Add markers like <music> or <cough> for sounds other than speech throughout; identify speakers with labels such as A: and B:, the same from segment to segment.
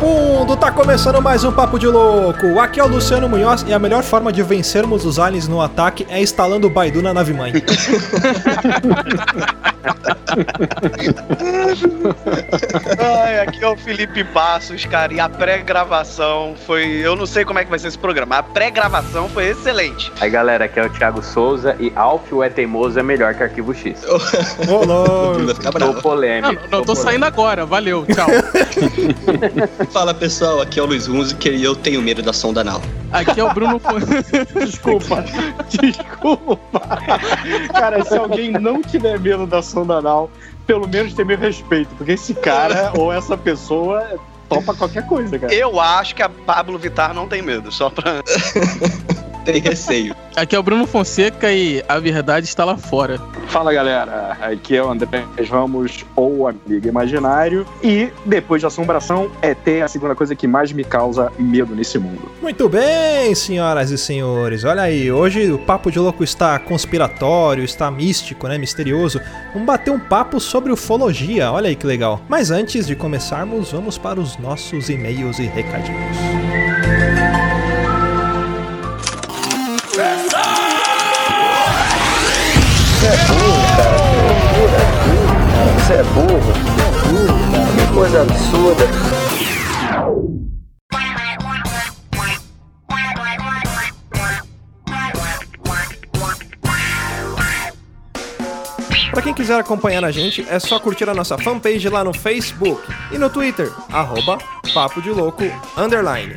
A: Vagabundo, tá começando mais um Papo de Louco. Aqui é o Luciano Munhoz e a melhor forma de vencermos os aliens no ataque é instalando o Baidu na nave mãe. <laughs>
B: Ai, aqui é o Felipe Passos, cara, e a pré-gravação foi. Eu não sei como é que vai ser esse programa. A pré-gravação foi excelente.
C: Aí galera, aqui é o Thiago Souza e Alf o é teimoso é melhor que Arquivo X.
D: Ficar
C: Tô polêmico.
E: Não, não tô saindo agora, valeu, tchau. <laughs>
D: Fala pessoal, aqui é o Luiz Hunziker e eu tenho medo da sonda anal.
E: Aqui é o Bruno. <laughs>
F: Desculpa, desculpa. Cara, se alguém não tiver medo da sonda anal, pelo menos tem meu respeito, porque esse cara <laughs> ou essa pessoa topa qualquer coisa, cara.
B: Eu acho que a Pablo Vittar não tem medo, só pra. <laughs>
D: Tem receio.
E: Aqui é o Bruno Fonseca e a verdade está lá fora.
F: Fala galera, aqui é o André Vamos, ou Amigo Imaginário. E depois de assombração, é ter a segunda coisa que mais me causa medo nesse mundo.
A: Muito bem, senhoras e senhores. Olha aí, hoje o Papo de Louco está conspiratório, está místico, né? Misterioso. Vamos bater um papo sobre ufologia. Olha aí que legal. Mas antes de começarmos, vamos para os nossos e-mails e recadinhos.
C: Você é burro. Que coisa absurda.
A: Para quem quiser acompanhar a gente, é só curtir a nossa fanpage lá no Facebook e no Twitter, arroba Papo de Louco, underline.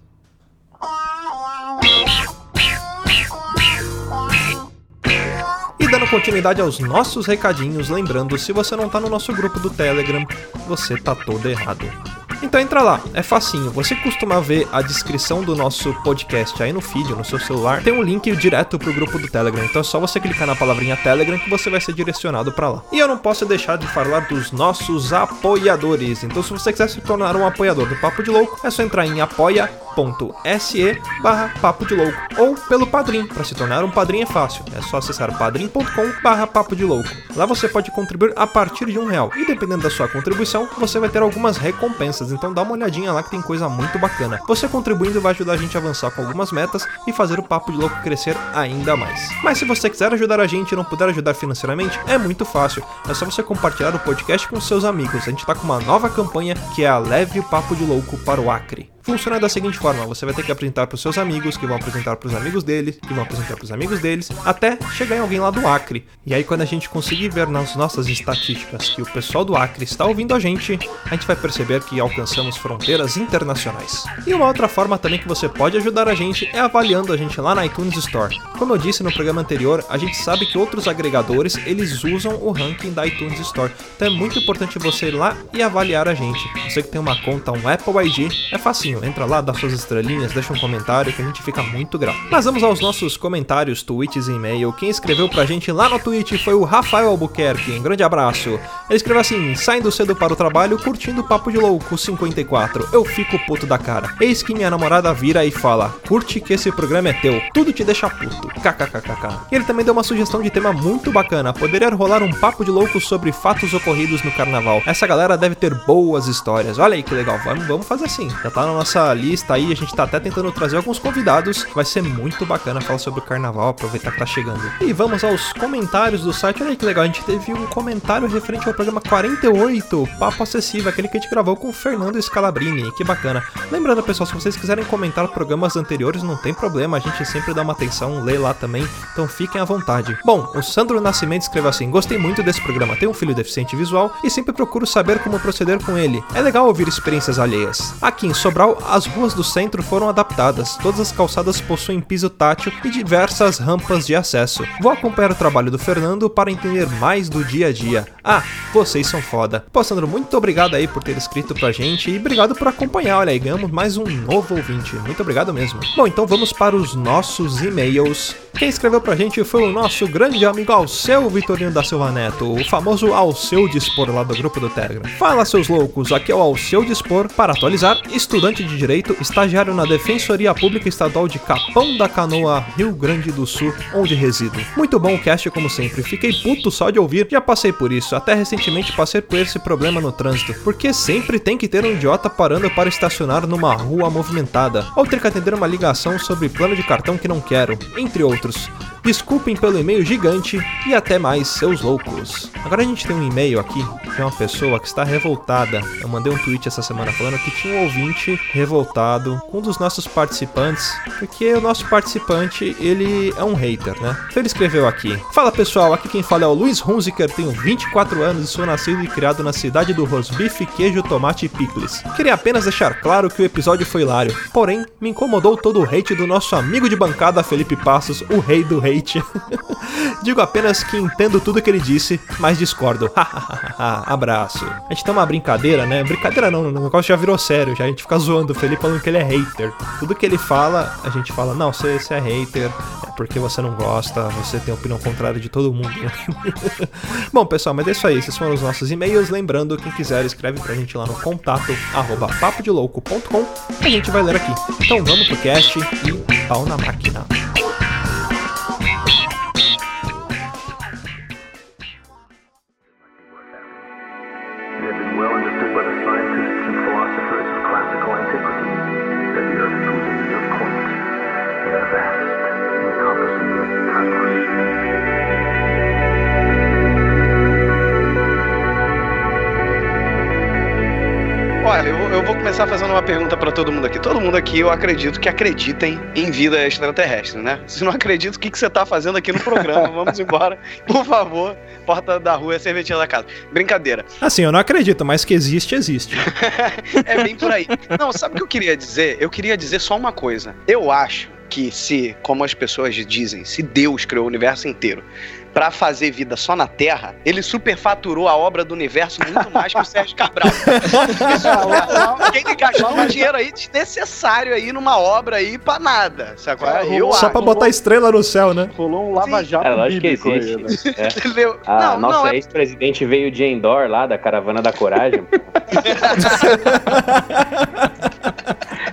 A: continuidade aos nossos recadinhos, lembrando, se você não tá no nosso grupo do Telegram, você tá todo errado. Então entra lá, é facinho. Você costuma ver a descrição do nosso podcast aí no feed, no seu celular, tem um link direto pro grupo do Telegram. Então é só você clicar na palavrinha Telegram que você vai ser direcionado pra lá. E eu não posso deixar de falar dos nossos apoiadores. Então se você quiser se tornar um apoiador do Papo de Louco, é só entrar em apoia.se barra Papo de Louco ou pelo Padrim. Para se tornar um padrinho é fácil, é só acessar padrim.com barra Papo de Louco. Lá você pode contribuir a partir de um real e dependendo da sua contribuição, você vai ter algumas recompensas. Então dá uma olhadinha lá que tem coisa muito bacana. Você contribuindo vai ajudar a gente a avançar com algumas metas e fazer o Papo de Louco crescer ainda mais. Mas se você quiser ajudar a gente e não puder ajudar financeiramente, é muito fácil. É só você compartilhar o podcast com seus amigos. A gente tá com uma nova campanha que é a Leve o Papo de Louco para o Acre. Funciona da seguinte forma: você vai ter que apresentar para os seus amigos, que vão apresentar para os amigos deles, que vão apresentar para os amigos deles, até chegar em alguém lá do Acre. E aí, quando a gente conseguir ver nas nossas estatísticas que o pessoal do Acre está ouvindo a gente, a gente vai perceber que alcançamos fronteiras internacionais. E uma outra forma também que você pode ajudar a gente é avaliando a gente lá na iTunes Store. Como eu disse no programa anterior, a gente sabe que outros agregadores eles usam o ranking da iTunes Store. Então é muito importante você ir lá e avaliar a gente. Você que tem uma conta, um Apple ID, é facinho. Entra lá, dá suas estrelinhas, deixa um comentário que a gente fica muito grato. Mas vamos aos nossos comentários, tweets e e-mail. Quem escreveu pra gente lá no tweet foi o Rafael Albuquerque. Um grande abraço. Ele escreveu assim: saindo cedo para o trabalho, curtindo Papo de Louco 54. Eu fico puto da cara. Eis que minha namorada vira e fala: curte que esse programa é teu. Tudo te deixa puto. KKKKK. E ele também deu uma sugestão de tema muito bacana. Poderia rolar um papo de louco sobre fatos ocorridos no carnaval. Essa galera deve ter boas histórias. Olha aí que legal. Vamos, vamos fazer assim. Já tá na nossa lista aí. A gente tá até tentando trazer alguns convidados. Vai ser muito bacana falar sobre o carnaval. Aproveitar que tá chegando. E vamos aos comentários do site. Olha aí que legal. A gente teve um comentário referente ao programa 48, Papo Acessível, aquele que a gente gravou com o Fernando Scalabrini. Que bacana. Lembrando, pessoal, se vocês quiserem comentar programas anteriores, não tem problema. A gente sempre dá uma atenção, lê lá também. Então fiquem à vontade. Bom, o Sandro Nascimento escreveu assim: Gostei muito desse programa. Tenho um filho deficiente visual e sempre procuro saber como proceder com ele. É legal ouvir experiências alheias. Aqui em Sobral, as ruas do centro foram adaptadas. Todas as calçadas possuem piso tátil e diversas rampas de acesso. Vou acompanhar o trabalho do Fernando para entender mais do dia a dia. Ah, vocês são foda. Pô, Sandro, muito obrigado aí por ter escrito pra gente e obrigado por acompanhar. Olha aí, ganhamos mais um novo ouvinte. Muito obrigado mesmo. Bom, então vamos para os nossos e-mails Quem escreveu pra gente foi o nosso grande amigo Alceu Vitorino da Silva Neto, o famoso Alceu Dispor lá do grupo do Telegram. Fala seus loucos, aqui é o Alceu Dispor. Para atualizar, estudante de Direito, estagiário na Defensoria Pública Estadual de Capão da Canoa, Rio Grande do Sul, onde resido. Muito bom o cast como sempre, fiquei puto só de ouvir, já passei por isso, até recentemente passei por esse problema no trânsito, porque sempre tem que ter um idiota parando para estacionar numa rua movimentada, ou ter que atender uma ligação sobre plano de cartão que não quero, entre outros outros Desculpem pelo e-mail gigante e até mais, seus loucos. Agora a gente tem um e-mail aqui de uma pessoa que está revoltada. Eu mandei um tweet essa semana falando que tinha um ouvinte revoltado com um dos nossos participantes, porque o nosso participante ele é um hater, né? Então ele escreveu aqui: Fala pessoal, aqui quem fala é o Luiz Hunziker, tenho 24 anos e sou nascido e criado na cidade do rosbife, queijo, tomate e picles. Queria apenas deixar claro que o episódio foi hilário, porém me incomodou todo o hate do nosso amigo de bancada Felipe Passos, o rei do hate. <laughs> Digo apenas que entendo tudo que ele disse, mas discordo. <laughs> Abraço. A gente tem uma brincadeira, né? Brincadeira não, o negócio já virou sério, já a gente fica zoando o Felipe falando que ele é hater. Tudo que ele fala, a gente fala, não, você, você é hater, é porque você não gosta, você tem opinião contrária de todo mundo. <laughs> Bom, pessoal, mas é isso aí. Esses foram os nossos e-mails. Lembrando, quem quiser, escreve pra gente lá no contato arroba papodelouco.com a gente vai ler aqui. Então vamos pro cast e pau na máquina.
B: Começar fazendo uma pergunta pra todo mundo aqui. Todo mundo aqui, eu acredito que acreditem em vida extraterrestre, né? Se não acredita, o que, que você tá fazendo aqui no programa? <laughs> Vamos embora. Por favor, porta da rua é serventia da casa. Brincadeira.
A: Assim, eu não acredito, mas que existe, existe. <laughs>
B: é bem por aí. Não, sabe o que eu queria dizer? Eu queria dizer só uma coisa. Eu acho que se, como as pessoas dizem, se Deus criou o universo inteiro pra fazer vida só na Terra, ele superfaturou a obra do universo muito mais que o Sérgio Cabral. Porque <laughs> ele gastou um dinheiro aí desnecessário aí numa obra aí pra nada. Sabe? qual é?
A: Só pra botar estrela no céu, né?
F: Rolou um lava-jato
C: É lógico que
F: bíblico aí, né?
C: existe. É.
B: Entendeu?
C: A
B: não,
C: nossa
B: não, é
C: ex-presidente veio de Endor lá, da Caravana da Coragem. <laughs>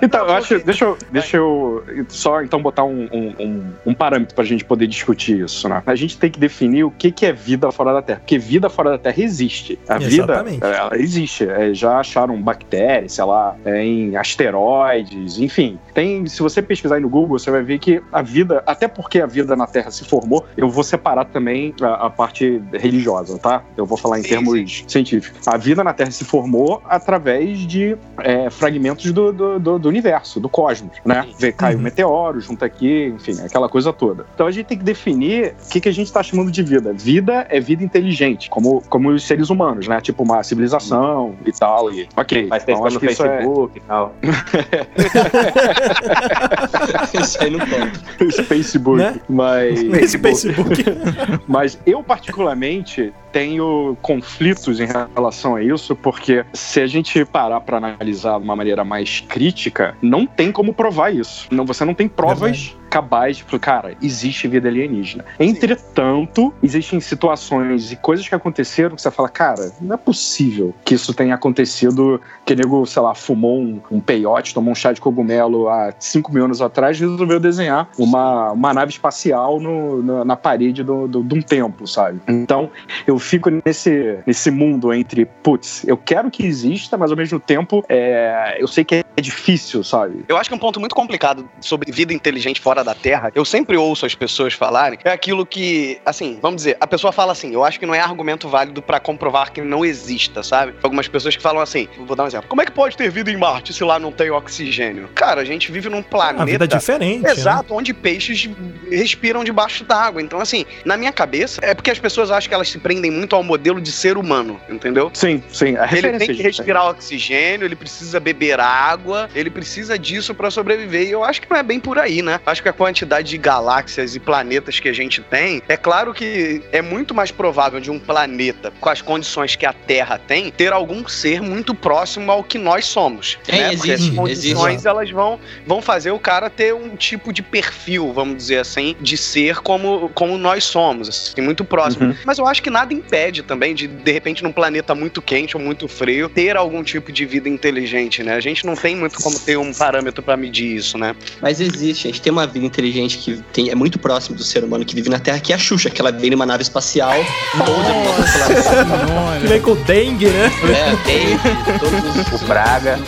C: <laughs>
F: Então, eu acho. Deixa eu, deixa eu só então botar um, um, um, parâmetro pra gente poder discutir isso, né? A gente tem que definir o que, que é vida fora da Terra. Porque vida fora da Terra existe. A
A: Exatamente.
F: vida ela existe. É, já acharam bactérias, sei lá, é, em asteroides, enfim. Tem, se você pesquisar aí no Google, você vai ver que a vida, até porque a vida na Terra se formou, eu vou separar também a, a parte religiosa, tá? Eu vou falar em
B: Sim,
F: termos científicos. A vida na Terra se formou através de é, fragmentos do, do, do- do universo, do cosmos, né? Vê, cai um
A: Uhum.
F: meteoro, junta aqui, enfim, aquela coisa toda. Então a gente tem que definir o que, que a gente está chamando de vida. Vida é vida inteligente, como, como os seres humanos, né? Tipo uma civilização e tal. E, ok.
C: Faz
F: então acho
C: no
F: que é
C: Facebook e tal. <laughs>
D: Isso aí não conta.
F: Facebook.
A: Né?
F: Mas.
A: Esse Facebook. <laughs>
F: Mas eu, particularmente, tenho conflitos em relação a isso, porque se a gente parar para analisar de uma maneira mais crítica, não tem como provar isso. Não, você não tem provas cabais de, cara, existe vida alienígena. Entretanto, existem situações e coisas que aconteceram que você fala, cara, não é possível que isso tenha acontecido, que nego, sei lá, fumou um, um peiote, tomou um chá de cogumelo há 5 mil anos atrás e resolveu desenhar uma, uma nave espacial no, na, parede do, do- de um templo, sabe? Então, eu fico nesse, nesse mundo entre, putz, eu quero que exista, mas ao mesmo tempo, é, eu sei que é difícil, sabe?
B: Eu acho que um ponto muito complicado sobre vida inteligente fora da Terra, eu sempre ouço as pessoas falarem, é aquilo que, assim, vamos dizer, a pessoa fala assim, eu acho que não é argumento válido pra comprovar que não exista, sabe? Algumas pessoas que falam assim, vou dar um exemplo, como é que pode ter vida em Marte se lá não tem oxigênio? Cara, a gente vive num planeta...
A: A vida é diferente. né?
B: Exato, onde peixes respiram debaixo d'água. Então, assim, na minha cabeça, é porque as pessoas acham que elas se prendem muito ao modelo de ser humano, entendeu?
F: Sim, sim. A
B: Ele tem que
F: a gente
B: respirar oxigênio, ele precisa beber água, ele precisa disso pra sobreviver. E eu acho que não é bem por aí, né? Acho que que a quantidade de galáxias e planetas que a gente tem, é claro que é muito mais provável de um planeta com as condições que a Terra tem ter algum ser muito próximo ao que nós somos.
D: Tem,
B: né? Porque
D: existe,
B: as condições
D: existe.
B: elas vão, vão fazer o cara ter um tipo de perfil, vamos dizer assim, de ser como, como nós somos, assim, muito próximo.
F: Uhum.
B: Mas eu acho que nada impede também de, de repente, num planeta muito quente ou muito frio, ter algum tipo de vida inteligente, né? A gente não tem muito como ter um parâmetro pra medir isso, né?
D: Mas existe, a gente tem uma vida inteligente que tem, é muito próximo do ser humano que vive na Terra, que é a Xuxa, que ela vem numa nave espacial, pousa numa constelação.
A: Vem com o dengue, né?
D: É, tem todos os
C: O Praga.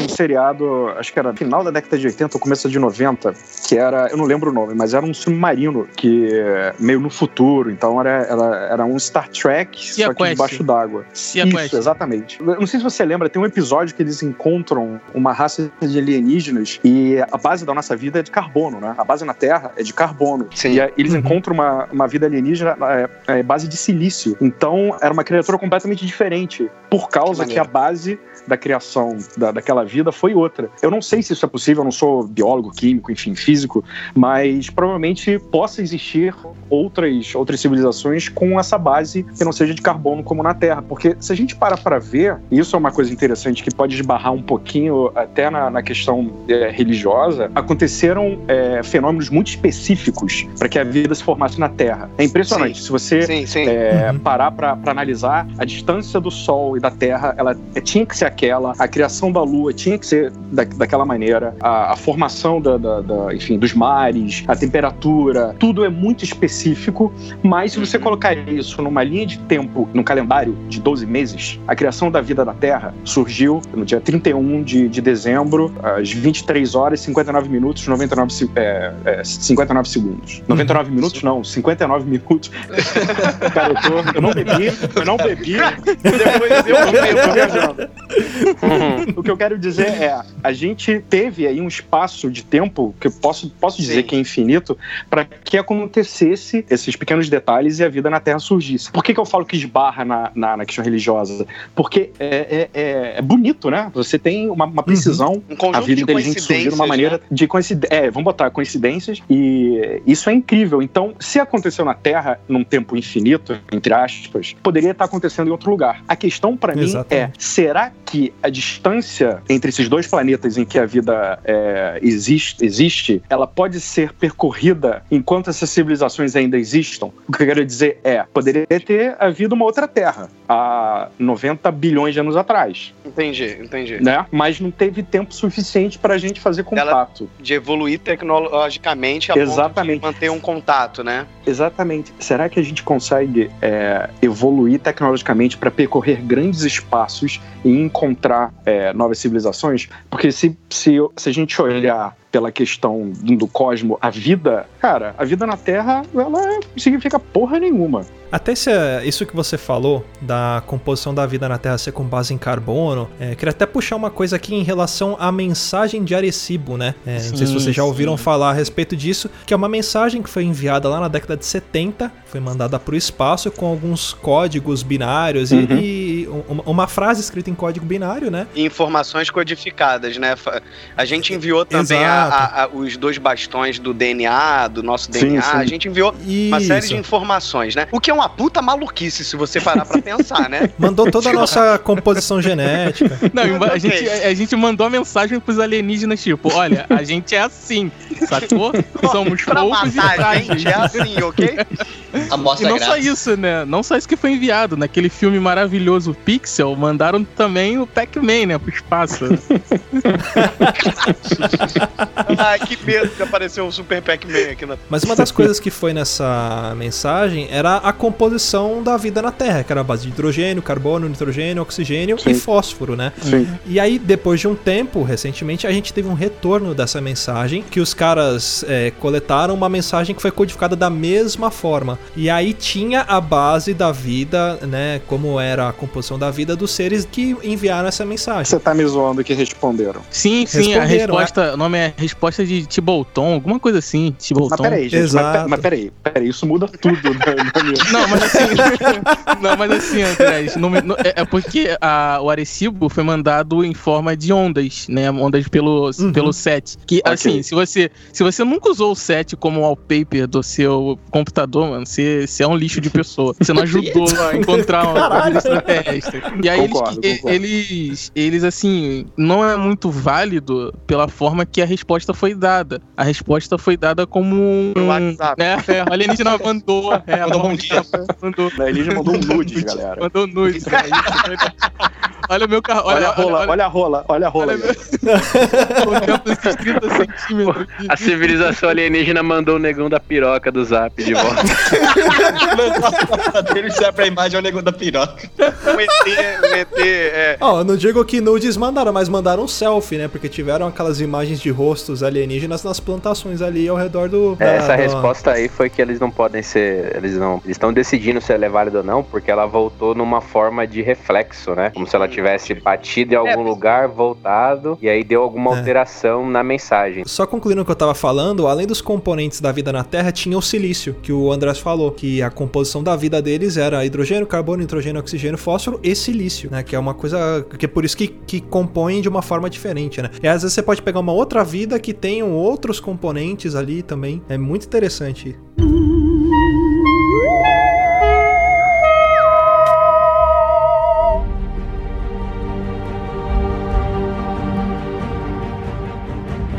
F: um seriado, acho que era final da década de 80 ou começo de 90, que era, eu não lembro o nome, mas era um submarino que é meio no futuro, então era, era, era um Star Trek,
E: Sea
F: só que
E: Quest.
F: debaixo d'água. Isso,
E: Quest.
F: exatamente. Eu não sei se você lembra, tem um episódio que eles encontram uma raça de alienígenas e a base da nossa vida é de carbono, né? A base na Terra é de carbono.
B: Sim.
F: E eles
A: Uhum.
F: encontram uma, uma vida alienígena é, é base de silício. Então era uma criatura completamente diferente, por causa
B: Que
F: que, a base da criação da, daquela vida foi outra. Eu não sei se isso é possível, eu não sou biólogo, químico, enfim, físico, mas provavelmente possa existir outras, outras civilizações com essa base que não seja de carbono como na Terra. Porque se a gente para para ver, e isso é uma coisa interessante que pode esbarrar um pouquinho até na, na questão é, religiosa, aconteceram é, fenômenos muito específicos para que a vida se formasse na Terra. É impressionante.
B: Sim.
F: Se você
B: Sim, sim.
F: é,
A: Uhum.
F: parar para analisar a distância do Sol e da Terra, ela é, tinha que ser aquela, a criação da Lua tinha que ser da, daquela maneira, a, a formação da, da- da- enfim, dos mares, a temperatura, tudo é muito específico, mas se você
B: Uhum.
F: colocar isso numa linha de tempo, num calendário de 12 meses, a criação da vida da Terra surgiu no dia 31 de, de dezembro, às 23 horas, 59 minutos, 99, se- é, é, 59 segundos. 99 minutos, não, 59 minutos. <laughs> Cara, eu, tô, eu não bebi, eu não bebi. Depois eu não bebo, tô viajando. O que eu quero dizer é, a gente teve aí um espaço de tempo que eu posso, posso dizer
B: Sim.
F: que é infinito para que acontecesse esses pequenos detalhes e a vida na Terra surgisse. Por que, que eu falo que esbarra na, na, na questão religiosa? Porque é, é, é- é bonito, né? Você tem uma, uma precisão
B: Um
F: a vida inteligente surgiu de uma maneira
B: né?
F: de coincidência. É, vamos botar coincidências. E isso é incrível. Então, se aconteceu na Terra num tempo infinito, entre aspas, poderia estar acontecendo em outro lugar. A questão para mim é: será que a distância entre esses dois planetas em que a vida é, existe, existe, ela pode ser percorrida enquanto essas civilizações ainda existam? O que eu quero dizer é: poderia ter havido uma outra Terra há 90 bilhões de anos atrás,
B: Entendi, entendi.
F: né? Mas não teve tempo suficiente para a gente fazer contato.
B: De evoluir tecnologicamente a
F: Exatamente.
B: ponto de manter um contato, né?
F: Exatamente. Será que a gente consegue é, evoluir tecnologicamente para percorrer grandes espaços e encontrar é, novas civilizações? Porque se, se, se a gente olhar pela questão do cosmo, a vida, cara, a vida na Terra, ela significa porra nenhuma.
A: Até esse, isso que você falou da composição da vida na Terra ser com base em carbono, é, queria até puxar uma coisa aqui em relação à mensagem de Arecibo, né? É, não sei se
E: Sim,
A: vocês já ouviram
E: sim.
A: falar a respeito disso, que é uma mensagem que foi enviada lá na década de 70, foi mandada para o espaço com alguns códigos binários e-
F: Uhum.
A: e, uma, uma frase escrita em código binário, né?
B: E informações codificadas, né? A gente enviou também a- a- a- os dois bastões do DNA, do nosso
F: Sim,
B: DNA.
F: sim.
B: A gente enviou uma série de
A: Isso.
B: informações, né? O que é uma puta maluquice se você parar pra pensar, né? <laughs>
A: Mandou toda a nossa composição genética.
E: Não, a, gente, a, a gente mandou a mensagem pros alienígenas, tipo, olha, a gente é assim, sacou? Somos
B: pra
E: poucos e
B: matar a
E: frágeis.
B: gente é assim, ok? <laughs>
E: E
D: Amostra
E: não só
D: grátis.
E: isso, né? Não só isso que foi enviado. Naquele filme maravilhoso Pixel, mandaram também o Pac-Man, né? Pro espaço. <laughs>
B: Ai, que medo que apareceu o Super Pac-Man aqui na.
A: Mas uma das coisas que foi nessa mensagem era a composição da vida na Terra, que era a base de hidrogênio, carbono, nitrogênio, oxigênio
F: Sim.
A: e fósforo, né?
F: Sim.
A: E aí, depois de um tempo, recentemente, a gente teve um retorno dessa mensagem, que os caras é, coletaram uma mensagem que foi codificada da mesma forma. E aí tinha a base da vida, né? Como era a composição da vida dos seres que enviaram essa mensagem.
F: Você tá me zoando que responderam.
E: Sim, sim, a
A: Responderam,
E: resposta. O nome é resposta de Tibolton, alguma coisa assim.
F: Mas
E: Tibolton.
F: peraí, gente. Mas,
A: Exato.
F: pe- mas peraí, peraí, isso muda tudo né, <laughs>
E: Não, mas assim. <laughs> não, mas assim, Andrés, não não- é, é porque a- o Arecibo foi mandado em forma de ondas, né? Ondas pelo,
A: Uhum.
E: pelo set. Que,
F: Ok.
E: assim, se você, se você nunca usou o set como wallpaper do seu computador, mano, você, você é um lixo de pessoa. Você não ajudou a <laughs> encontrar uma vida extraterrestre. E aí
F: Concordo,
E: eles,
F: concordo.
E: eles, eles, assim, não é muito válido pela forma que a resposta foi dada. A resposta foi dada como um.
B: WhatsApp.
E: É, é, o alienígena mandou. É,
D: Mandou bom dia.
E: Mandou.
F: A Elise mandou um nude, <laughs> galera.
E: Mandou nudes. né? <laughs> olha o meu carro.
F: Olha,
E: Olha,
F: a rola, olha, a rola, olha a rola.
E: olha
F: galera.
E: Olhando esses 30 centímetros aqui.
C: A civilização alienígena mandou o negão da piroca do zap de volta.
D: dele serve pra imagem é o negócio da piroca.
B: O ET, o ET, é.
A: Ó, eu não digo que nudes mandaram, mas mandaram um selfie, né? Porque tiveram aquelas imagens de rostos alienígenas nas plantações ali ao redor do. da-
C: É, Essa
A: da-
C: resposta aí foi que eles não podem ser. Eles não. Eles estão decidindo se ela é válida ou não, porque ela voltou numa forma de reflexo, né? Como se ela tivesse batido em algum lugar, voltado, e aí deu alguma
A: É.
C: alteração na mensagem.
A: Só concluindo o que eu tava falando, além dos componentes da vida na Terra, tinha o silício, que o Andrés falou, que a composição da vida deles era hidrogênio, carbono, nitrogênio, oxigênio, fósforo e silício, né? Que é uma coisa que é por isso que, que compõem de uma forma diferente, né? E às vezes você pode pegar uma outra vida que tenham outros componentes ali também. É muito interessante.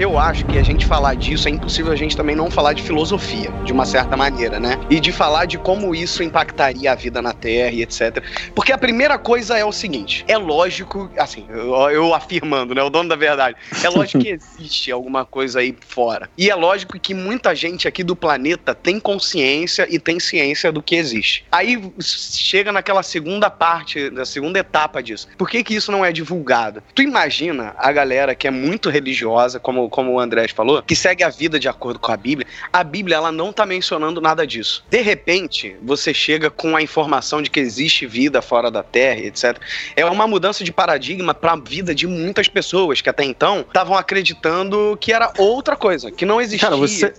B: Eu acho que a gente falar disso é impossível a gente também não falar de filosofia, de uma certa maneira, né? E de falar de como isso impactaria a vida na Terra e etc. Porque a primeira coisa é o seguinte: é lógico, assim, eu, eu afirmando, né? O dono da verdade. É lógico que <laughs> existe alguma coisa aí fora. E é lógico que muita gente aqui do planeta tem consciência e tem ciência do que existe. Aí chega naquela segunda parte, da segunda etapa disso. Por que, que isso não é divulgado? Tu imagina a galera que é muito religiosa, como, como o Andrés falou, que segue a vida de acordo com a Bíblia. A Bíblia, ela não tá mencionando nada disso. De repente, você chega com a informação de que existe vida fora da Terra, etc. É uma mudança de paradigma para a vida de muitas pessoas que até então estavam acreditando que era outra coisa, que não existia.
F: Cara, você-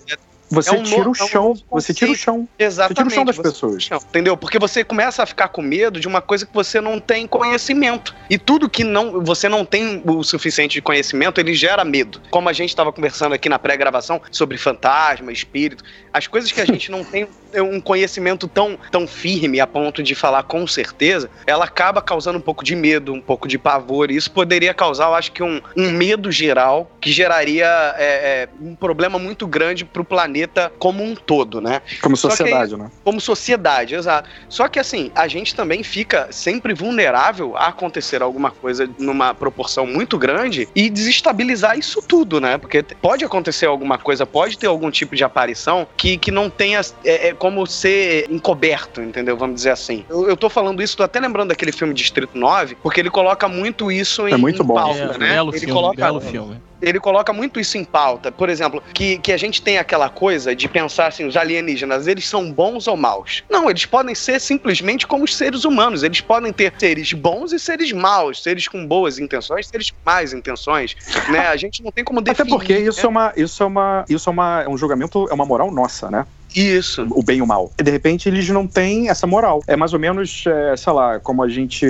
F: Você
B: É um
F: tira
B: no-
F: o
B: é um
F: chão, você tira o chão.
B: Exatamente.
F: Você tira o chão das pessoas.
B: Não, entendeu? Porque você começa a ficar com medo de uma coisa que você não tem conhecimento. E tudo que não, você não tem o suficiente de conhecimento, ele gera medo. Como a gente estava conversando aqui na pré-gravação sobre fantasma, espírito, as coisas que a <laughs> gente não tem um conhecimento tão, tão firme a ponto de falar com certeza, ela acaba causando um pouco de medo, um pouco de pavor. E isso poderia causar, eu acho que, um, um medo geral que geraria é, é, um problema muito grande para o planeta como um todo, né?
F: Como sociedade, né?
B: como sociedade, exato. Só que assim, a gente também fica sempre vulnerável a acontecer alguma coisa numa proporção muito grande e desestabilizar isso tudo, né? Porque pode acontecer alguma coisa, pode ter algum tipo de aparição que, que não tenha é, é, como ser encoberto, entendeu? Vamos dizer assim. Eu, eu tô falando isso, tô até lembrando daquele filme Distrito 9, porque ele coloca muito isso em,
F: É muito
B: em
F: bom.
B: pauta,
E: É,
B: né?
E: belo
B: ele
E: filme,
B: coloca
E: belo filme.
B: Ele coloca muito isso em pauta. Por exemplo, que, que a gente tem aquela coisa de pensar assim, os alienígenas, eles são bons ou maus? Não, eles podem ser simplesmente como os seres humanos. Eles podem ter seres bons e seres maus, seres com boas intenções, seres com más intenções, né? A gente não tem como
F: Até
B: definir.
F: porque isso
B: né?
F: é uma, isso é uma, isso é uma, é um julgamento, é uma moral nossa, né?
B: Isso.
F: O bem e o mal. E de repente eles não têm essa moral. É mais ou menos, é, sei lá, como a gente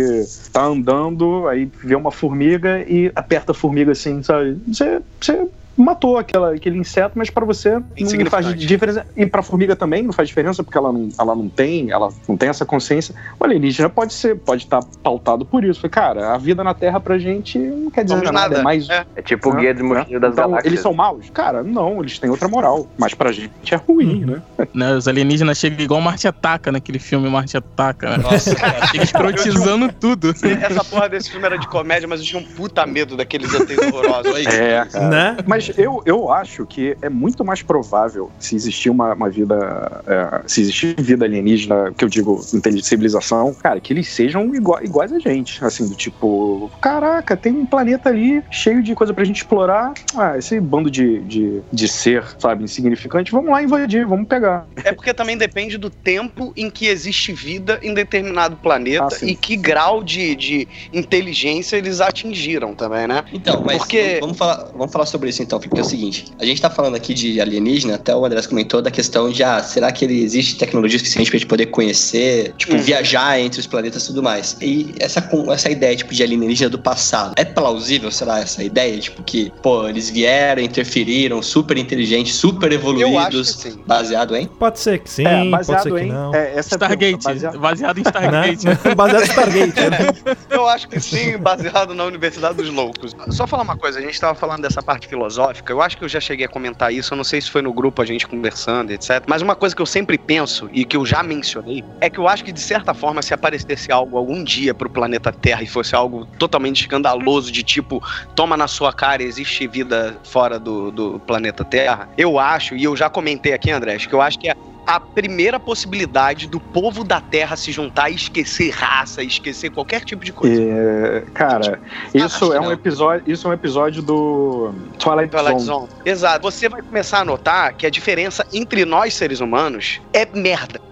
F: tá andando, aí vê uma formiga e aperta a formiga assim, sabe? Você, você matou aquela, aquele inseto, mas para você não faz diferença. E para formiga também não faz diferença, porque ela não, ela não tem, ela não tem essa consciência. O alienígena pode ser, pode estar pautado por isso. Cara, a vida na Terra pra gente não quer dizer
B: Somos
F: nada,
B: nada.
F: é mais
B: É.
C: É tipo o guia do mochilho das
F: então,
C: galáxias.
F: eles são maus? Cara, não, eles têm outra moral. Mas pra gente é ruim, né? <laughs>
E: Né, os alienígenas chegam igual Marte Ataca naquele filme Marte Ataca, né?
D: Nossa, cara. <laughs>
E: Chega escrotizando tudo.
B: Essa porra desse filme era de comédia, mas eu tinha um puta medo daqueles ETs <laughs> horrorosos.
F: É, cara.
A: Né?
F: Mas Mas eu, eu acho que é muito mais provável se existir uma, uma vida. é, se existir vida alienígena, que eu digo civilização, cara, que eles sejam igua- iguais a gente. Assim, do tipo, caraca, tem um planeta ali cheio de coisa pra gente explorar. Ah, esse bando de, de, de ser, sabe, insignificante, vamos lá invadir, vamos pegar.
B: É porque também depende do tempo em que existe vida em determinado planeta
F: Ah,
B: e que grau de, de inteligência eles atingiram também, né?
D: Então, mas
B: Porque-
D: vamos, falar, vamos falar sobre isso então, porque é o seguinte: a gente tá falando aqui de alienígena, até o Andrés comentou da questão de, ah, será que ele existe tecnologia suficiente pra gente poder conhecer, tipo,
B: Uhum.
D: viajar entre os planetas e tudo mais? E essa, essa ideia, tipo, de alienígena do passado, é plausível, será, essa ideia? Tipo, que, pô, eles vieram, interferiram, super inteligentes, super
B: Eu acho
D: evoluídos,
B: que sim.
D: baseado em?
A: Pode ser que sim,
F: é,
A: pode ser
F: baseado
A: que
F: em.
A: não.
F: É, essa é a
E: Stargate,
F: baseado-
E: baseado em <laughs>
A: Né?
E: Stargate.
A: Baseado em Stargate. né? <laughs>
B: Eu acho que sim, baseado na Universidade dos Loucos. Só falar uma coisa, a gente tava falando dessa parte filosófica, eu acho que eu já cheguei a comentar isso, eu não sei se foi no grupo a gente conversando, etc. Mas uma coisa que eu sempre penso, e que eu já mencionei, é que eu acho que de certa forma, se aparecesse algo algum dia pro planeta Terra e fosse algo totalmente escandaloso, de tipo, toma na sua cara, existe vida fora do, do planeta Terra, eu acho, e eu já comentei aqui, Andrés, que eu acho que é a primeira possibilidade do povo da Terra se juntar e esquecer raça, esquecer qualquer tipo de coisa.
F: É, cara, isso é um episódio, isso é um episódio do Twilight,
B: Twilight
F: Zone.
B: Zone. Exato. Você vai começar a notar que a diferença entre nós seres humanos é merda.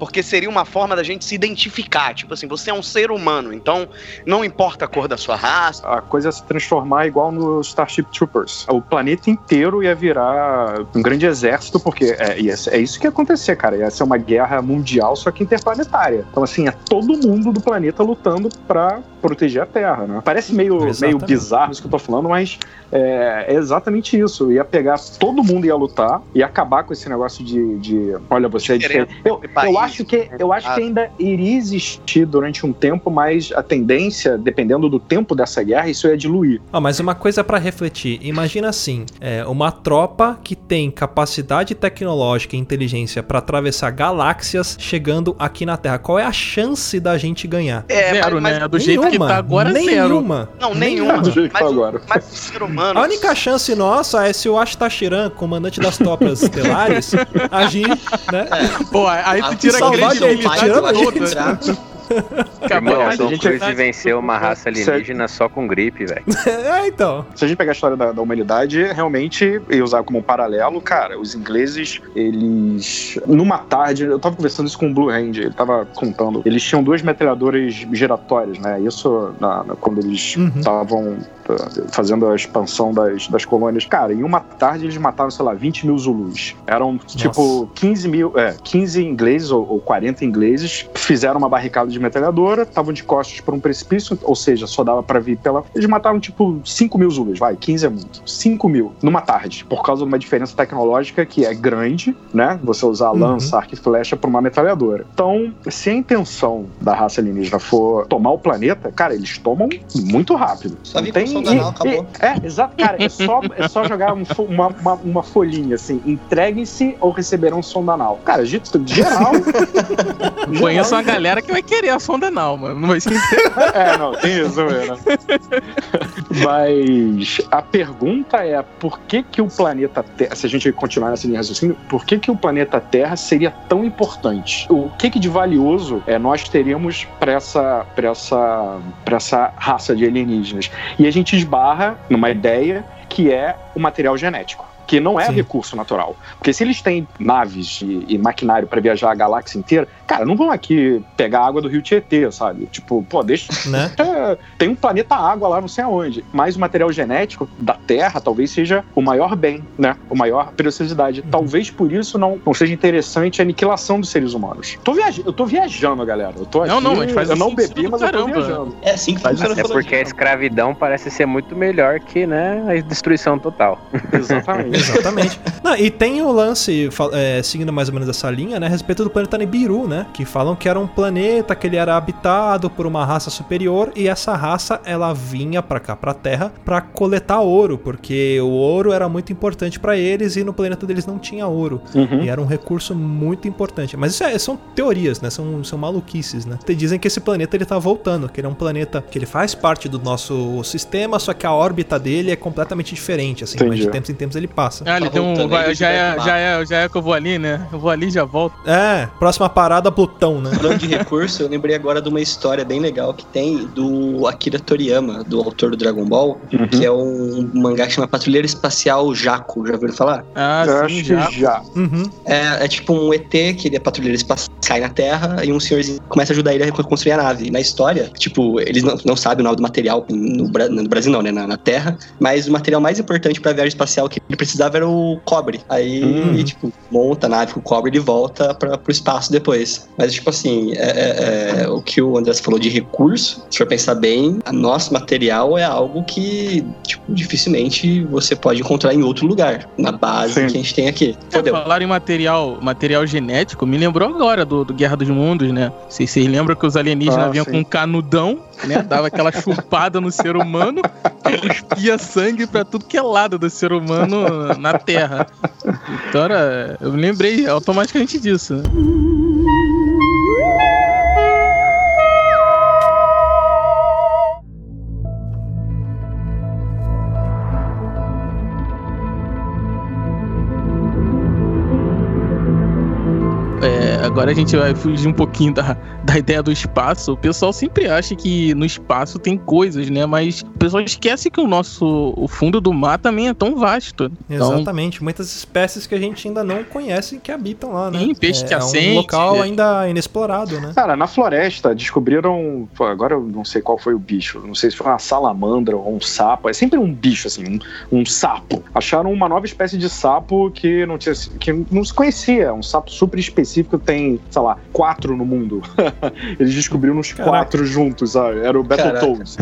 B: Porque seria uma forma da gente se identificar. Tipo assim, você é um ser humano, então não importa a cor da sua raça.
F: A coisa ia se transformar igual no Starship Troopers. O planeta inteiro ia virar um grande exército, porque é, ia ser- é isso que ia acontecer, cara. Ia ser uma guerra mundial, só que interplanetária. Então, assim, é todo mundo do planeta lutando pra proteger a Terra, né? Parece meio, meio bizarro isso que eu tô falando, mas é, é exatamente isso. Ia pegar todo mundo ia lutar e acabar com esse negócio de, de olha, você é diferente. Eu, eu acho que eu acho que ainda iria existir durante um tempo, mas a tendência, dependendo do tempo dessa guerra, isso ia diluir.
A: Ah, mas uma coisa pra refletir. Imagina assim, é, uma tropa que tem capacidade tecnológica e inteligência pra atravessar galáxias chegando aqui na Terra. Qual é a chance da gente ganhar?
B: É,
E: zero,
B: mas,
E: né? Do jeito que tá agora, zero.
A: nenhuma.
B: Não, nenhuma.
F: Do jeito que tá
B: Mas, o-
F: agora.
B: mas o ser humano.
A: A única chance nossa é se o Ashtashiran, comandante das tropas <laughs> estelares, agir, né?
E: Pô, aí tu tira
A: salvar gente,
D: vai
E: toda.
D: entrar.
C: Irmão,
F: a
C: Tom
F: gente-
C: Cruise venceu uma raça alienígena só com gripe, velho. <laughs>
A: É, então.
F: Se a gente pegar a história da, da humanidade, realmente, e usar como um paralelo, cara, os ingleses, eles. Numa tarde, eu tava conversando isso com o Blue Hand, ele tava contando. Eles tinham duas metralhadoras giratórias, né? Isso na- na- quando eles
A: Uhum.
F: estavam uh, fazendo a expansão das, das colônias. Cara, em uma tarde eles mataram, sei lá, 20 mil Zulus. Eram, tipo, 15 mil, é, 15 ingleses ou, ou 40 ingleses, fizeram uma barricada de metralhadora, estavam de costas por um precipício, ou seja, só dava pra vir pela. Eles mataram, tipo, 5 mil Zulus, vai, 15 é muito. 5 mil numa tarde, por causa de uma diferença tecnológica que é grande, né? Você usar
A: Uhum.
F: lança, arco e flecha pra uma metralhadora. Então, se a intenção da raça alienígena for tomar o planeta, cara, eles tomam muito rápido.
D: Só
F: Não tem-
D: som danal,
F: e-
D: acabou.
F: e- é, exato, cara. É só, é só jogar um uma, uma, uma folhinha assim. Entreguem-se ou receberão sonda anal. Cara, de, de geral. <laughs>
E: Conheço uma
F: geral,
E: galera que vai querer a sonda anal, mano. Não vai ser <laughs>
F: É, não, tem isso mesmo. Mas a pergunta é por que que o planeta Terra, se a gente continuar nessa linha raciocínio, por que que o planeta Terra seria tão importante? O que que de valioso é, nós teríamos para essa, essa, pra essa raça de alienígenas? E a gente esbarra numa ideia que é o material genético. Que não é
A: Sim.
F: recurso natural. Porque se eles têm naves e, e maquinário para viajar a galáxia inteira, cara, não vão aqui pegar água do rio Tietê, sabe? Tipo, pô, deixa <laughs> <laughs>
A: Né?
F: é, tem um planeta água lá, não sei aonde. Mas o material genético da Terra talvez seja o maior bem, né? O maior preciosidade. Talvez por isso não, não seja interessante a aniquilação dos seres humanos. Tô viaj... Eu tô viajando, galera. Eu tô
E: Não,
F: aqui,
E: não, mas faz
F: eu não
E: sentido
F: bebi, mas eu tô
E: caramba.
F: viajando.
D: É assim que
F: Faz
D: a
C: É porque a escravidão parece ser muito melhor que, né, a destruição total.
F: Exatamente.
A: Exatamente. <laughs> Não, e tem o lance, é, seguindo mais ou menos essa linha, né, a respeito do planeta Nibiru, né? Que falam que era um planeta que ele era habitado por uma raça superior e essa raça ela vinha pra cá, pra Terra, pra coletar ouro, porque o ouro era muito importante pra eles e no planeta deles não tinha ouro.
F: Uhum.
A: E era um recurso muito importante. Mas isso é- são teorias, né? São, são maluquices, né? Te dizem que esse planeta ele tá voltando, que ele é um planeta que ele faz parte do nosso sistema, só que a órbita dele é completamente diferente, assim, mas
F: Entendi.
A: de tempos em tempos ele passa.
E: Ah, ele
D: Tá
E: tem um. vai- já, é,
D: tomar.
E: já, é, já é que eu vou ali, né? Eu vou ali e já volto.
A: É, próxima parada, Plutão, né?
D: Falando de recurso, eu lembrei agora de uma história bem legal que tem do Akira Toriyama, do autor do Dragon Ball,
F: Uhum.
D: que é um mangá que chama Patrulheiro Espacial Jaco. Já ouviram falar?
E: Ah,
F: Eu
E: sim,
F: acho
E: já.
F: que já.
A: Uhum.
D: É, é tipo um ET que ele é patrulheiro espacial, cai na Terra e um senhorzinho começa a ajudar ele a reconstruir a nave. E na história, tipo, eles não, não sabem o nome do material no, no Brasil, não, né? Na, na Terra. Mas o material mais importante pra viagem espacial que ele precisava era o cobre. Aí,
A: Hum.
D: tipo, monta a nave com o cobre e volta pra, pro espaço depois. Mas, tipo assim, é, é- é, o que o Andrés falou de recurso, se for pensar bem, a nosso material é algo que, tipo, dificilmente você pode encontrar em outro lugar. Na base
F: Sim.
D: que a gente tem aqui.
E: É,
D: Fodeu.
E: falaram em material, material genético, me lembrou agora do, do Guerra dos Mundos, né? Vocês vocês lembram que os alienígenas
F: Ah,
E: vinham
F: sim.
E: com um canudão, né? Dava aquela <laughs> chupada no ser humano, que cuspia sangue pra tudo que é lado do ser humano na Terra. Então era, eu lembrei automaticamente disso. né? É, agora a gente vai fugir um pouquinho da, da ideia do espaço. O pessoal sempre acha que no espaço tem coisas, né? Mas o pessoal esquece que o nosso o fundo do mar também é tão vasto. Então,
A: Exatamente, muitas espécies que a gente ainda não conhece que habitam lá, né?
E: Sim, peixe
A: é,
E: que
A: é
E: acende.
A: um local ainda inexplorado, né?
F: Cara, na floresta descobriram. pô, Agora eu não sei qual foi o bicho. Não sei se foi uma salamandra ou um sapo. É sempre um bicho, assim, um, um sapo. Acharam uma nova espécie de sapo que não, tinha, que não se conhecia. Um sapo super específico, tem, sei lá, quatro no mundo. <laughs> <laughs> Eles descobriram uns
A: Caraca.
F: quatro juntos, sabe? Era o. Battletoads.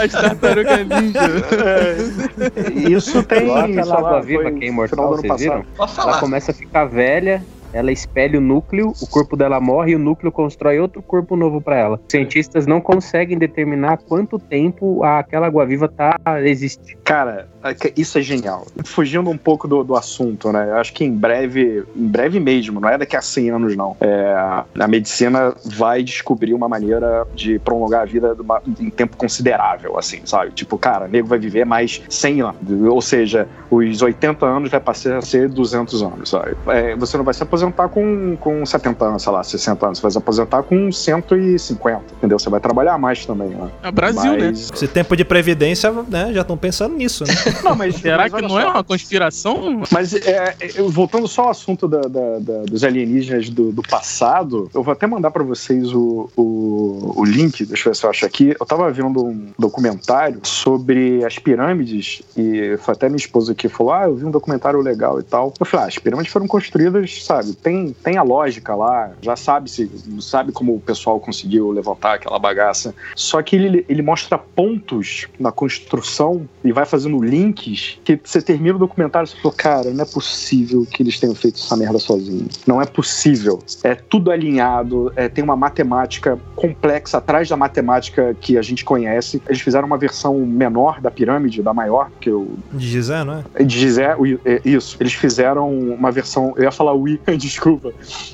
E: As <laughs> tartarugas ninja.
F: É, Isso tem.
C: Aquela
F: lá,
C: água viva que é imortal, vocês viram? Ela começa a ficar velha, ela espelha o núcleo, o corpo dela morre e o núcleo constrói outro corpo novo pra ela. Os cientistas não conseguem determinar quanto tempo aquela água-viva tá existindo.
F: Cara, é isso é genial. Fugindo um pouco do, do assunto, né? Eu acho que em breve, em breve mesmo, não é daqui a 100 anos, não. É, a medicina vai descobrir uma maneira de prolongar a vida em tempo considerável, assim, sabe? Tipo, cara, nego vai viver mais 100 anos. Ou seja, os 80 anos vai passar a ser 200 anos, sabe? É, você não vai se aposentar com, com 70 anos, sei lá, 60 anos. Você vai se aposentar com 150, entendeu? Você vai trabalhar mais também, né?
E: É Brasil, né?
F: Mas-
A: Esse tempo de previdência, né? Já estão pensando nisso, né? <laughs>
F: Não, mas,
E: Será
F: mas
E: que não é
F: só.
E: uma conspiração?
F: Mas é, eu- voltando só ao assunto da- da- da- dos alienígenas do, do passado, eu vou até mandar pra vocês o, o, o link, deixa eu ver se eu acho aqui. Eu tava vendo um documentário sobre as pirâmides e foi até minha esposa que falou: Ah, eu vi um documentário legal e tal. Eu falei: ah, as pirâmides foram construídas, sabe? Tem, tem a lógica lá, já sabe se sabe como o pessoal conseguiu levantar aquela bagaça. Só que ele, ele mostra pontos na construção e vai fazendo links que você termina o documentário e você fala, cara, não é possível que eles tenham feito essa merda sozinhos. Não é possível. É tudo alinhado, é, tem uma matemática complexa atrás da matemática que a gente conhece. Eles fizeram uma versão menor da pirâmide, da maior, que eu
A: De Gizé, não é?
F: de Gizé, é, isso. Eles fizeram uma versão. Eu ia falar Wii, <laughs> desculpa.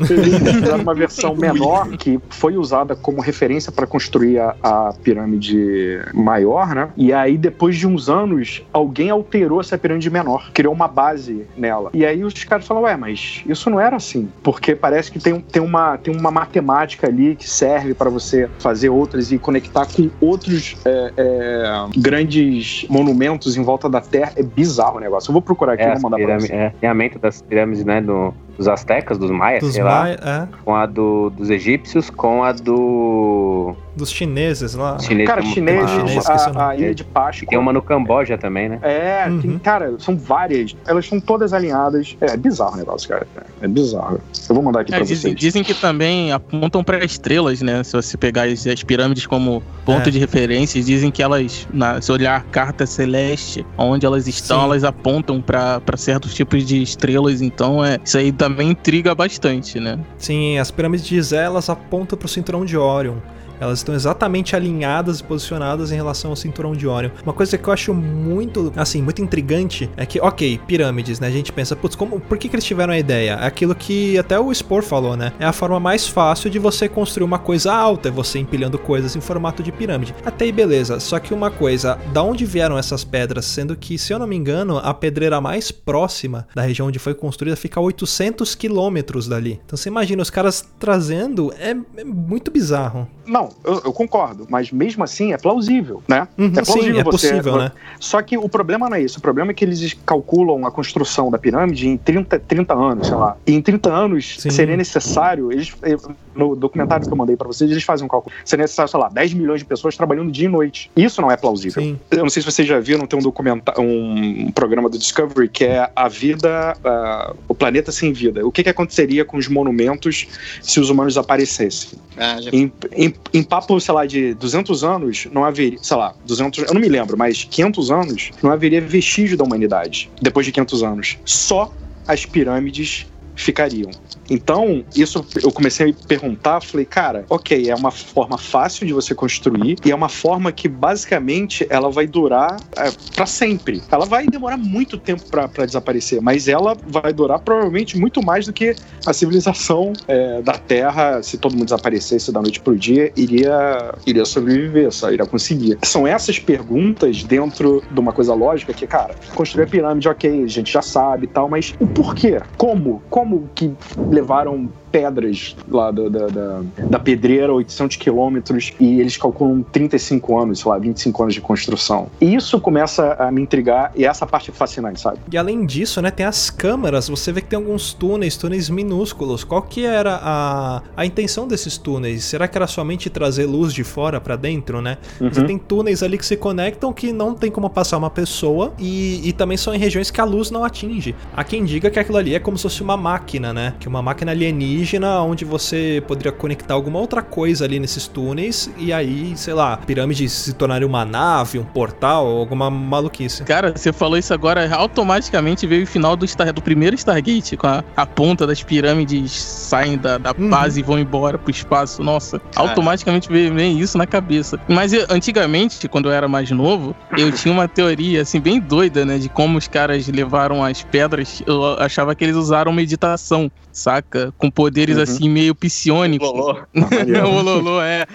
F: Eles <laughs> fizeram uma versão menor que foi usada como referência para construir a, a pirâmide maior, né? E aí, depois de uns anos, alguém alterou essa pirâmide menor, criou uma base nela. E aí os caras falam, ué, mas isso não era assim. Porque parece que tem, um- tem, uma, tem uma matemática ali que serve para você fazer outras e conectar com outros é, é, grandes monumentos em volta da Terra. É bizarro o negócio. Eu vou procurar aqui e
C: É,
F: vou mandar pra
C: pirâmides,
F: você.
C: é, alinhamento das pirâmides, né, do, dos astecas, dos maias,
A: Dos
C: sei lá.
A: Maia, é,
C: Com a do, dos egípcios, com a do.
A: Dos chineses lá.
C: Chinês,
F: Cara,
C: tem uma-
F: chinês,
C: uma-
F: a, a ilha de Páscoa.
C: Tem uma no Camboja também, né?
F: É, tem-
A: Uhum.
F: cara, são várias. Elas são todas alinhadas. É, bizarro o negócio, cara. É bizarro. Eu vou mandar aqui
E: É,
F: pra
E: dizem,
F: vocês.
E: dizem que também apontam para estrelas, né? Se você pegar as, as pirâmides como ponto
A: É.
E: de referência, dizem que elas, na, se olhar a carta celeste, onde elas estão,
A: Sim.
E: elas apontam para certos tipos de estrelas. Então, é, isso aí também intriga bastante, né?
A: Sim, as pirâmides de Gizé, elas apontam pro cinturão de Orion. Elas estão exatamente alinhadas e posicionadas em relação ao cinturão de Orion. Uma coisa que eu acho muito, assim, muito intrigante é que, ok, pirâmides, né? A gente pensa, putz, como, por que, que eles tiveram a ideia? É aquilo que até o Spore falou, né? É a forma mais fácil de você construir uma coisa alta, é você empilhando coisas em formato de pirâmide. Até aí, beleza. Só que uma coisa, da onde vieram essas pedras? Sendo que, se eu não me engano, a pedreira mais próxima da região onde foi construída fica a 800 quilômetros dali. Então você imagina os caras trazendo, é, é muito bizarro.
F: Não, eu, eu concordo, mas mesmo assim é plausível, né?
A: Uhum,
F: é plausível
A: sim, é
F: você-
A: possível, né?
F: Só que o problema não é isso. O problema é que eles calculam a construção da pirâmide em 30, 30 anos, sei lá. E em 30 anos
A: Sim.
F: seria necessário. Eles, eh, no documentário que eu mandei pra vocês, eles fazem um cálculo. Seria necessário, sei lá, 10 milhões de pessoas trabalhando dia e noite. Isso não é plausível.
A: Sim.
F: Eu não sei se vocês já viram, tem um documentário, um programa do Discovery que é a vida, ah, o planeta sem vida. O que, que aconteceria com os monumentos se os humanos aparecessem?
D: Ah, já
F: Em, em, em papo, sei lá, de 200 anos, não haveria, sei lá, 200, eu não me lembro, mas 500 anos, não haveria vestígio da humanidade depois de 500 anos. Só as pirâmides ficariam. Então, isso eu comecei a perguntar, falei, cara, ok, é uma forma fácil de você construir e é uma forma que basicamente ela vai durar é, para sempre. Ela vai demorar muito tempo para desaparecer, mas ela vai durar provavelmente muito mais do que a civilização é, da Terra, se todo mundo desaparecesse da noite pro dia, iria, iria sobreviver, só iria conseguir. São essas perguntas dentro de uma coisa lógica que, cara, construir a pirâmide, ok, a gente já sabe e tal, mas o porquê? Como? Como que levaram pedras lá da, da, da, da pedreira, 800 quilômetros, e eles calculam 35 anos, sei lá, 25 anos de construção. E isso começa a me intrigar, e essa parte é fascinante, sabe?
A: E além disso, né, tem as câmaras, você vê que tem alguns túneis, túneis minúsculos. Qual que era a, a intenção desses túneis? Será que era somente trazer luz de fora pra dentro, né? Você
F: Uhum.
A: tem túneis ali que se conectam que não tem como passar uma pessoa e, e também são em regiões que a luz não atinge. Há quem diga que aquilo ali é como se fosse uma máquina, né? Que uma máquina alienígena onde você poderia conectar alguma outra coisa ali nesses túneis e aí, sei lá, pirâmide se tornaria uma nave, um portal, alguma maluquice.
E: Cara, você falou isso agora, automaticamente veio o final do, Star, do primeiro Stargate, com a, a ponta das pirâmides saem da, da
A: Uhum.
E: base e vão embora pro espaço. Nossa,
D: Cara.
E: automaticamente veio bem isso na cabeça. Mas eu- antigamente, quando eu era mais novo, eu tinha uma teoria, assim, bem doida, né, de como os caras levaram as pedras. Eu achava que eles usaram meditação, saca? Com poderes,
F: Uhum.
E: assim, meio psionicos.
D: Lolô. <laughs>
E: o Lolô, é.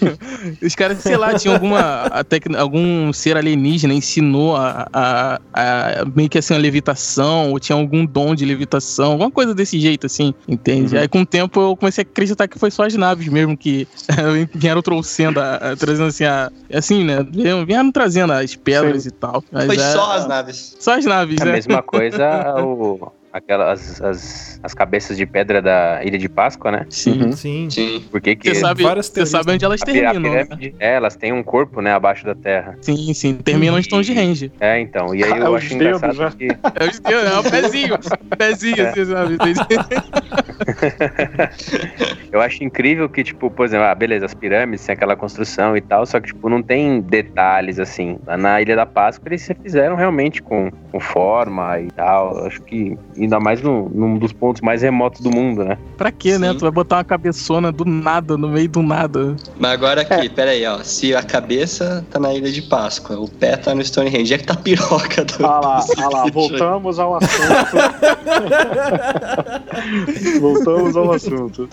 E: <laughs> Os caras, sei lá, tinham alguma. a tec- algum ser alienígena ensinou a, a- a- meio que assim, a levitação, ou tinha algum dom de levitação, alguma coisa desse jeito, assim, entende?
F: Uhum.
E: Aí com o tempo eu comecei a acreditar que foi só as naves mesmo que <laughs> vieram trouxendo, a- a- trazendo assim, a, assim, né? Vieram, trazendo as pedras e tal. Mas
D: Foi
E: é-
D: só as naves.
E: Só as naves,
C: É a
E: né?
C: mesma coisa o, aquelas as, as cabeças de pedra da Ilha de Páscoa, né?
E: Sim.
F: Uhum.
A: Sim.
D: Sim.
C: Por que
E: Você sabe,
A: várias
E: você sabe onde elas terminam, né?
C: pirâmide, é, elas têm um corpo, né, abaixo da terra.
E: Sim, sim. Terminam em Stonehenge.
C: É, então. E aí
F: É
C: eu
F: os
C: acho
F: dedos,
C: engraçado
F: né?
C: que
E: É o, dedos, é o pezinho. Pezinho,
C: É.
E: assim, sabe? <laughs>
C: eu acho incrível que, tipo, por exemplo, ah, beleza, as pirâmides têm aquela construção e tal, só que, tipo, não tem detalhes, assim. Na Ilha da Páscoa eles se fizeram realmente com, com forma e tal. Eu acho que, ainda mais no, num dos pontos mais remotos do mundo, né?
E: Pra quê, né?
D: Sim.
E: Tu vai botar uma cabeçona do nada, no meio do nada.
D: Mas agora
F: É.
D: aqui, pera aí, ó. Se a cabeça tá na Ilha de Páscoa, o pé tá no Stonehenge, é que tá a piroca do.
F: Ah lá, ah lá, voltamos ao assunto. <laughs> voltamos ao assunto.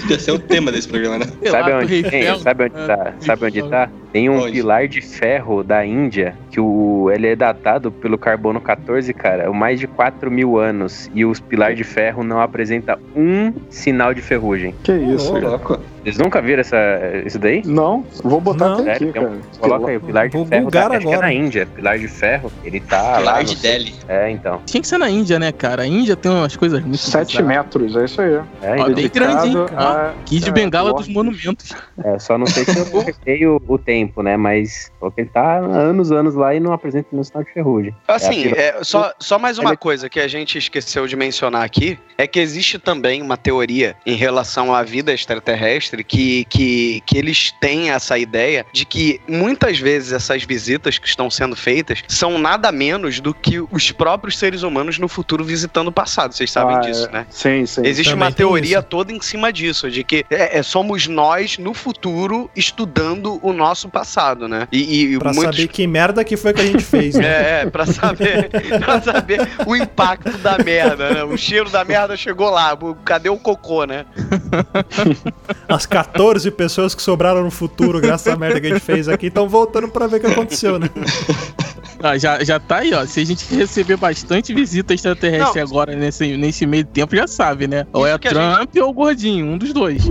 D: Devia ser o tema desse programa, né?
C: Sabe onde tem? Sabe onde
E: É,
C: tá? Sabe onde tá? Tem um pilar de ferro da Índia que o, ele é datado pelo carbono 14, cara, há mais de 4 mil anos. E os pilar de ferro não apresenta um sinal de ferrugem.
F: Que isso, cara.
D: louco.
C: Vocês nunca viram essa, isso daí?
F: Não, vou botar
A: Não.
F: até aqui,
C: um-
F: cara.
C: Coloca aí, o pilar de
A: Vou
C: ferro da, acho que é
A: agora.
C: na Índia. Pilar de ferro, ele tá lá.
D: Pilar
C: no-
D: de Delhi.
C: É, então.
E: Tinha que ser na Índia, né, cara? A Índia tem umas coisas muito
F: 7
E: bizarras.
F: metros, é isso aí.
C: É,
E: Ó,
C: então.
E: bem grande, hein,
F: a-
E: Kid
F: a
E: Bengala dos monumentos.
C: É, só não sei se eu acertei o, o tempo, né? Mas ele tá há anos, anos lá e não apresenta nenhum sinal de ferrugem.
B: Assim,
C: É,
B: é, só, só mais uma
C: Ele-
B: coisa que a gente esqueceu de mencionar aqui é que existe também uma teoria em relação à vida extraterrestre que, que, que eles têm essa ideia de que muitas vezes essas visitas que estão sendo feitas são nada menos do que os próprios seres humanos no futuro visitando o passado. Vocês sabem
F: Ah,
B: disso,
F: é.
B: né?
F: Sim, sim.
B: Existe
A: Também
B: uma teoria toda em cima disso, de que é, é, somos nós no futuro estudando o nosso passado, né? E, e
A: Pra
B: muitos
A: saber que merda que foi que a gente fez, né? <laughs>
B: é, é, pra saber, <laughs> pra saber o impacto da merda, né? O cheiro da merda chegou lá. Cadê o cocô, né? <laughs>
A: As 14 pessoas que sobraram no futuro, graças à merda que a gente fez aqui, estão voltando pra ver o que aconteceu, né?
E: Ah, já, já tá aí, ó. Se a gente receber bastante visita extraterrestre
B: Não.
E: agora nesse, nesse meio tempo, já sabe, né? Ou
B: Isso
E: é Trump ou o Gordinho, um dos dois.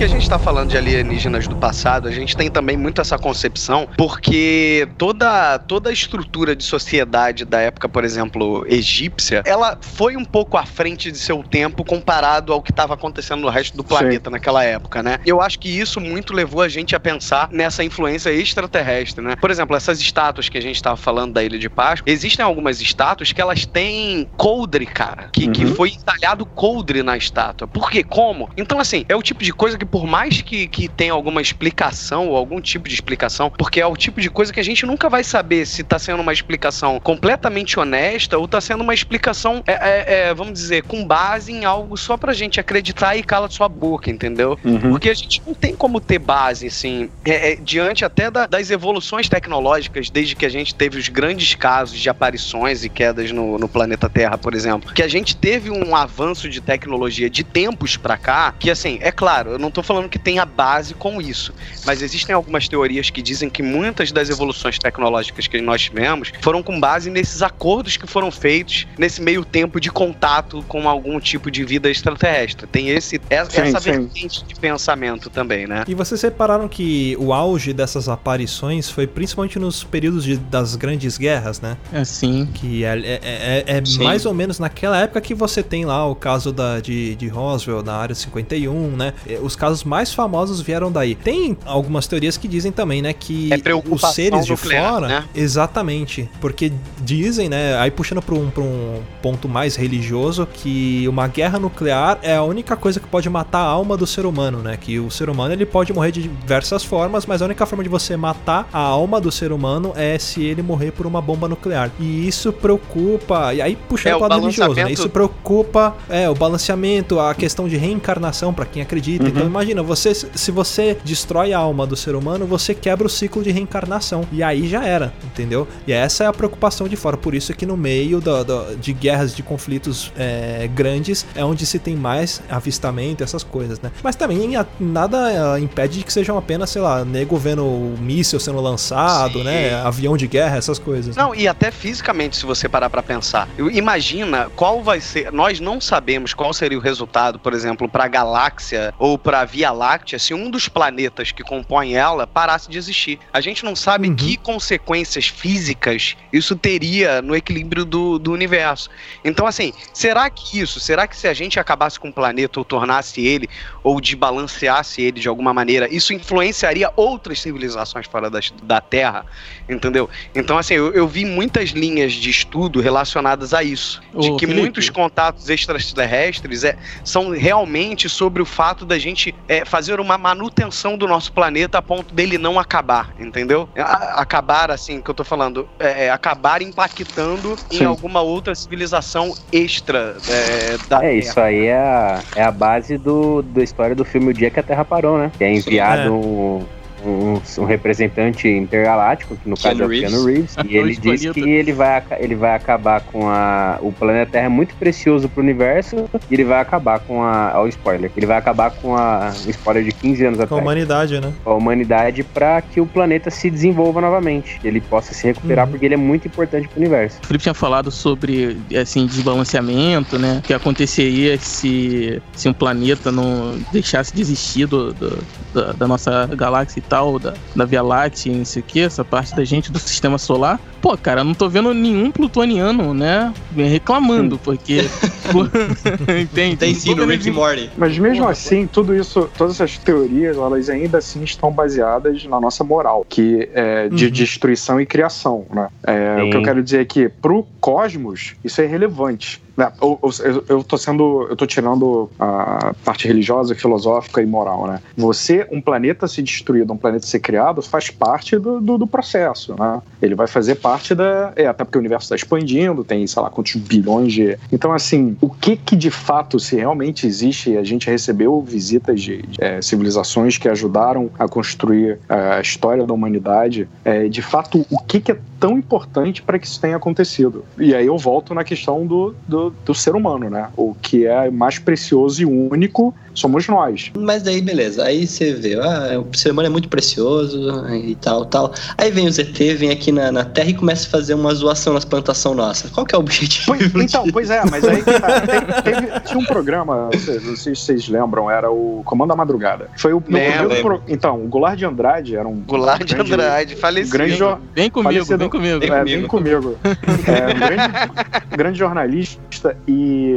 B: Que a gente tá falando de alienígenas do passado, a gente tem também muito essa concepção, porque toda, toda a estrutura de sociedade da época, por exemplo, egípcia, ela foi um pouco à frente de seu tempo comparado ao que estava acontecendo no resto do planeta naquela época, né? Eu acho que isso muito levou a gente a pensar nessa influência extraterrestre, né? Por exemplo, essas estátuas que a gente estava falando da Ilha de Páscoa, existem algumas estátuas que elas têm coldre, cara, que, que
F: Uhum.
B: foi entalhado coldre na estátua. Por quê? Como? Então, assim, é o tipo de coisa que, por mais que, que tenha alguma explicação ou algum tipo de explicação, porque é o tipo de coisa que a gente nunca vai saber se tá sendo uma explicação completamente honesta ou tá sendo uma explicação, é, é, é, vamos dizer, com base em algo só pra gente acreditar e cala sua boca, entendeu?
F: Uhum.
B: Porque a gente não tem como ter base, assim, é, é, diante até da- das evoluções tecnológicas, desde que a gente teve os grandes casos de aparições e quedas no, no planeta Terra, por exemplo, que a gente teve um avanço de tecnologia de tempos pra cá, que assim, é claro, eu não tô falando que tenha base com isso, mas existem algumas teorias que dizem que muitas das evoluções tecnológicas que nós tivemos foram com base nesses acordos que foram feitos nesse meio tempo de contato com algum tipo de vida extraterrestre. Tem esse, essa,
F: Sim,
B: essa
F: sim.
B: vertente de pensamento também, né?
A: E vocês repararam que o auge dessas aparições foi principalmente nos períodos de- das grandes guerras, né?
E: Assim.
A: Que é, é- é- é
D: Sim.
A: mais ou menos naquela época que você tem lá o caso da, de, de Roswell na área 51, né? É, Os casos mais famosos vieram daí. Tem algumas teorias que dizem também, né? Que
B: É
A: os seres de
B: nuclear,
A: fora.
B: né?
A: Exatamente. Porque dizem, né? Aí puxando pra um, pra um ponto mais religioso, que uma guerra nuclear é a única coisa que pode matar a alma do ser humano, né? Que o ser humano ele pode morrer de diversas formas, mas a única forma de você matar a alma do ser humano é se ele morrer por uma bomba nuclear. E isso preocupa. E aí puxando
B: É,
A: pro
B: o
A: lado religioso, né? Isso preocupa é, o balanceamento, a questão de reencarnação pra quem acredita. Então imagina, você se você destrói a alma do ser humano, você quebra o ciclo de reencarnação. E aí já era, entendeu? E essa é a preocupação de fora. Por isso que no meio do- do- de guerras, de conflitos é, grandes, é onde se tem mais avistamento, essas coisas, né? Mas também nada é, impede de que sejam apenas, sei lá, nego vendo o míssil sendo lançado,
B: Sim.
A: né? Avião de guerra, essas coisas.
B: Não, e até fisicamente, se você parar pra pensar. Imagina qual vai ser. Nós não sabemos qual seria o resultado, por exemplo, pra galáxia ou pra Via Láctea se um dos planetas que compõem ela parasse de existir. A gente não sabe
A: Uhum.
B: que consequências físicas isso teria no equilíbrio do, do universo. Então, assim, será que isso, será que se a gente acabasse com o planeta ou tornasse ele, ou desbalanceasse ele de alguma maneira, isso influenciaria outras civilizações fora das- da Terra? Entendeu? Então, assim, eu, eu vi muitas linhas de estudo relacionadas a isso. De
E: Ô,
B: que
E: Felipe.
B: muitos contatos extraterrestres é, são realmente sobre o fato da gente é, fazer uma manutenção do nosso planeta a ponto dele não acabar, entendeu? A- acabar, assim, que eu tô falando, é, é, acabar impactando em
F: Sim.
B: alguma outra civilização extra é, da
C: É,
B: Terra.
C: isso aí é a, é a base do, da história do filme O Dia que a Terra Parou, né? Que é enviado
A: É.
C: um, um, um representante intergaláctico, que no
D: Keanu
C: caso é o
D: Reeves.
C: Keanu Reeves, <laughs> e ele diz que ele vai, ele vai acabar com a. O planeta Terra é muito precioso pro universo e ele vai acabar com a. Ó, o spoiler. Ele vai acabar com a. O spoiler de 15 anos
A: Com a
C: atrás.
A: humanidade, né?
C: a humanidade para que o planeta se desenvolva novamente, ele possa se recuperar
A: Uhum.
C: porque ele é muito importante pro universo.
E: O Felipe tinha falado sobre assim, desbalanceamento, né? O que aconteceria se, se um planeta não deixasse de existir do, do- da, da nossa galáxia e tal, da, da Via Láctea e não sei o que, essa parte da gente do sistema solar. Pô, cara, eu não tô vendo nenhum plutoniano, né? Reclamando, porque. <laughs> <laughs> Entende?
D: Tem
E: Não
D: sim no Rick Morty.
F: Mas mesmo
E: Porra,
F: assim, tudo isso, todas essas teorias, elas ainda assim estão baseadas na nossa moral, que é de
A: Uhum.
F: destruição e criação, né? É, o que eu quero dizer é que pro cosmos isso é irrelevante. Né? Eu, eu, eu tô sendo, eu tô tirando a parte religiosa, filosófica e moral, né? Você, um planeta ser destruído, um planeta ser criado, faz parte do, do, do processo, né? Ele vai fazer parte da, é até porque o universo está expandindo, tem sei lá quantos bilhões de, então assim, o que que de fato se realmente existe? A gente recebeu visitas de, de, é, civilizações que ajudaram a construir é, a história da humanidade. É, de fato, o que que é tão importante para que isso tenha acontecido? E aí eu volto na questão do, do, do ser humano, né? O que é mais precioso e único somos nós.
D: Mas daí, beleza. Aí você vê, ah, o ser humano é muito precioso e tal, tal. Aí vem o ZT, vem aqui na, na Terra e começa a fazer uma zoação nas plantações nossas. Qual que é o objetivo?
F: Pois, então, pois é, mas aí que tá, teve- teve- tinha um programa, não sei, não sei se vocês lembram, era o Comando da Madrugada. Foi o primeiro pro- Então, o Goulart de Andrade era um.
B: Goulart de
F: grande-
B: Andrade, falecido.
F: grande, jo-
E: Vem comigo,
F: Falecido.
E: vem comigo.
D: Vem
F: é, vem comigo. É, um grande, grande jornalista e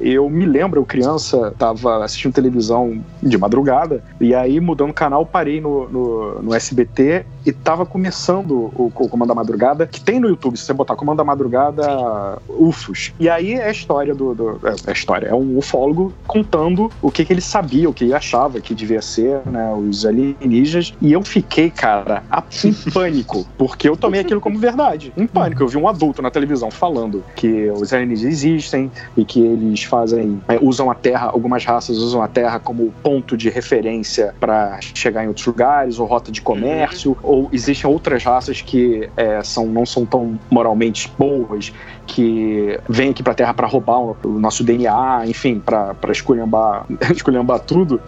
F: eu me lembro, eu criança, tava assistindo televisão de madrugada e aí mudando o canal parei no, no, no SBT e tava começando o, o Comando da Madrugada, que tem no YouTube, se você botar Comando da Madrugada UFOs. E aí é a história do... do é, é a história, é um ufólogo contando o que, que ele sabia, o que ele achava que devia ser, né, os alienígenas. E eu fiquei, cara, em <laughs> pânico, porque eu tomei aquilo como verdade. Em pânico. Eu vi um adulto na televisão falando que os alienígenas existem e que eles fazem, é, usam a Terra, algumas raças usam a Terra como ponto de referência para chegar em outros lugares, ou rota de comércio, ou existem outras raças que é, são, não são tão moralmente boas, que vêm aqui pra Terra para roubar o, nosso DNA, enfim, pra pra esculhambar, <laughs> esculhambar tudo.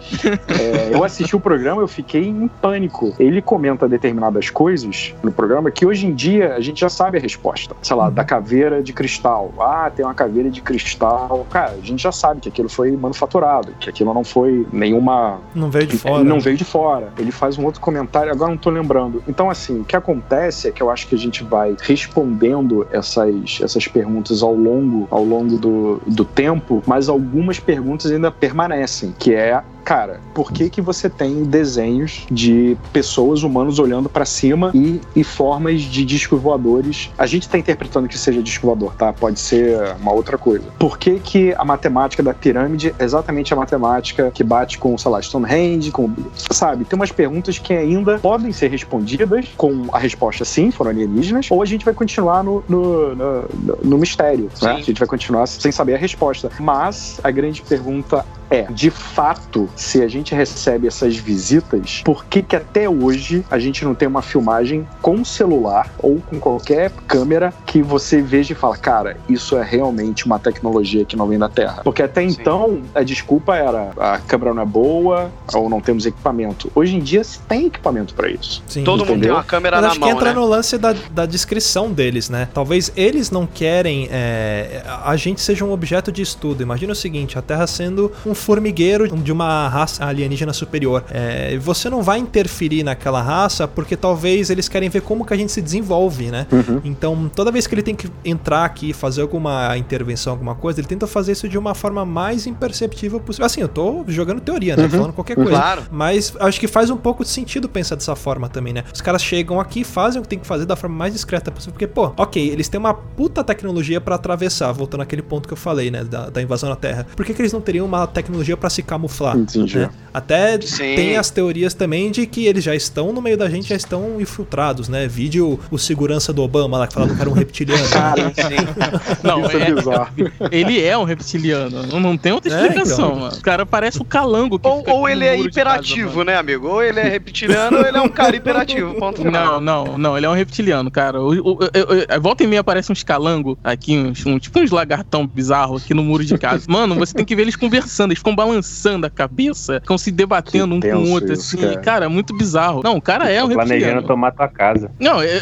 F: É, eu assisti o programa, eu fiquei em pânico. Ele comenta determinadas coisas no programa que hoje em dia a gente já sabe a resposta. Sei lá, da caveira de cristal. Ah, tem uma caveira de cristal. Cara, a gente já sabe que aquilo foi manufaturado, que aquilo não foi nenhuma
A: Não veio de fora.
F: não veio de fora. Ele faz um outro comentário, agora não tô lembrando. Então, assim, o que acontece é que eu acho que a gente vai respondendo essas, essas perguntas ao longo, ao longo do, do tempo, mas algumas perguntas ainda permanecem, que é cara, por que que você tem desenhos de pessoas humanos olhando pra cima e, e formas de discos voadores? A gente tá interpretando que seja disco voador, tá? Pode ser uma outra coisa. Por que que a matemática da pirâmide é exatamente a matemática que bate com, sei lá, Stonehenge, com, sabe? Tem umas perguntas que ainda podem ser respondidas com a resposta sim, foram alienígenas, ou a gente vai continuar no, no, no, no mistério, né? A gente vai continuar sem saber a resposta. Mas a grande pergunta é, de fato, se a gente recebe essas visitas, por que que até hoje a gente não tem uma filmagem com celular ou com qualquer câmera que você veja e fala, cara, isso é realmente uma tecnologia que não vem da Terra? Porque até
B: Sim.
F: então a desculpa era a câmera não é boa ou não temos equipamento. Hoje em dia se tem equipamento para isso.
A: Sim.
B: Todo mundo tem
F: Entendeu?
B: uma câmera
A: Mas
B: na
A: acho
B: mão,
A: que entra
B: né?
A: no lance da, da descrição deles, né? Talvez eles não querem é, a gente seja um objeto de estudo. Imagina o seguinte: a Terra sendo um formigueiro de uma raça alienígena superior. É, você não vai interferir naquela raça porque talvez eles querem ver como que a gente se desenvolve, né?
F: Uhum.
A: Então, toda vez que ele tem que entrar aqui fazer alguma intervenção, alguma coisa, ele tenta fazer isso de uma forma mais imperceptível possível. Assim, eu tô jogando teoria, né?
F: Uhum.
A: Falando qualquer coisa.
B: Claro.
A: Mas acho que faz um pouco de sentido pensar dessa forma também, né? Os caras chegam aqui, fazem o que tem que fazer da forma mais discreta possível. Porque, pô, ok, eles têm uma puta tecnologia pra atravessar, voltando àquele ponto que eu falei, né? Da, da invasão na Terra. Por que, que eles não teriam uma tecnologia pra se camuflar.
F: Entendi.
A: né? Até
B: Sim.
A: tem as teorias também de que eles já estão no meio da gente, já estão infiltrados, né? Vídeo o segurança do Obama lá que falava que era um reptiliano.
F: Cara, <laughs>
E: Não,
F: isso é,
E: é-
F: bizarro.
E: ele é um reptiliano. Não, não tem outra
A: É,
E: explicação,
A: então.
E: mano. O cara parece o calango que
B: Ou, ou ele é
E: casa,
B: hiperativo,
E: mano.
B: né, amigo? Ou ele é reptiliano ou ele é um cara hiperativo. Ponto
E: Não,
B: final.
E: não, não, ele é um reptiliano, cara. O, o, o- o- volta e meia aparece uns calango aqui, uns, um- tipo uns lagartão bizarro aqui no muro de casa. Mano, você tem que ver eles conversando, eles ficam balançando a cabeça, ficam se debatendo
F: Que
E: um com o outro,
F: isso,
E: assim.
F: cara.
E: Cara. muito bizarro. Não, o cara é um
C: Tô planejando
E: reptiliano.
C: tomar tua casa.
E: Não, é, é-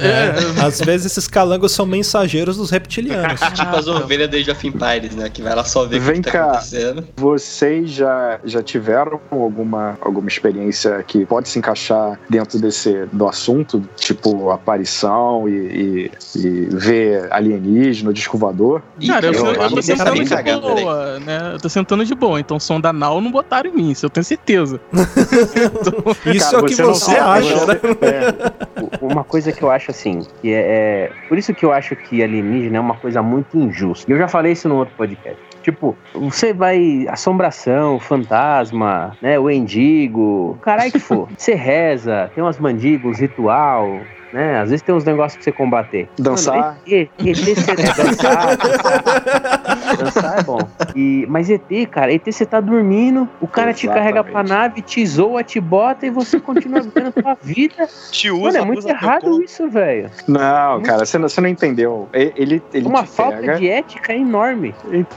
A: É, às vezes esses calangos são mensageiros dos reptilianos. <laughs>
D: Tipo as ovelhas da Age of Empires, né? Que vai lá só ver o
F: Vem
D: que tá
F: cá.
D: acontecendo.
F: Vocês já, já tiveram alguma, alguma experiência que pode se encaixar dentro desse do assunto, tipo aparição e, e, e ver alienígena, disco voador?
E: Cara, eu,
C: Eu-
E: eu,
C: eu
E: tô sentando
C: tá
E: de boa, né? Eu tô sentando de boa, então som da Nau não botaram em mim, isso eu tenho certeza. <laughs>
A: Isso
F: Cara,
A: é o que
F: você
A: você acha, né?
F: é.
C: Uma coisa que eu acho assim, que é, é- Por isso que eu acho que alienígena é uma coisa muito injusta. E eu já falei isso no outro podcast. Tipo, você vai. Assombração, fantasma, né? O endigo, caralho que for. <laughs> Você reza, tem umas mandíbulas, ritual. Né? Às vezes tem uns negócios pra você combater.
F: Dançar.
C: Mano, ET, ET, você é dançar, <laughs> dançar. Dançar é bom. E, mas ET, cara, ET você tá dormindo, o cara te carrega pra
F: Exatamente.
C: nave, te zoa, te bota e você continua vivendo a sua vida.
B: Te
C: Mano,
B: usa,
C: é muito errado isso, velho.
F: Não, cara, você não, você não entendeu. Ele, ele
C: Uma
F: te
C: falta
F: pega.
C: de ética enorme.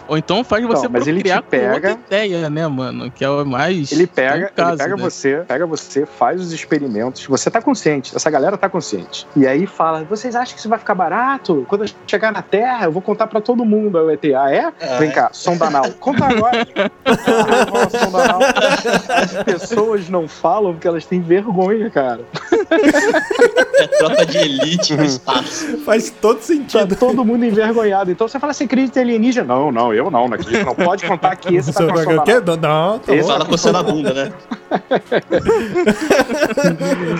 E: Ou então faz
F: Então,
E: você
F: mas ele te pega-
E: ideia, né, mano? Que é o mais.
F: Ele pega,
E: caso,
F: ele pega
E: né?
F: você, pega você, faz os experimentos. Você tá consciente, essa galera tá consciente. E aí fala: vocês acham que isso vai ficar barato? Quando eu chegar na Terra, eu vou contar pra todo mundo. Aí o ET, ah, é?
D: Ah,
F: Vem
D: é?
F: cá, sonda anal. Conta agora. Ah, sonda anal. As pessoas não falam porque elas têm vergonha, cara. <laughs>
D: É tropa de elite no espaço.
A: Faz todo
F: Tá
A: sentido.
F: todo mundo envergonhado. Então você fala, você acredita em alienígena? Não, não, eu não, não acredito. Não pode contar que esse tá com a
A: quê? Não, não, tá
F: Esse.
D: Fala coçando a bunda, né? <laughs>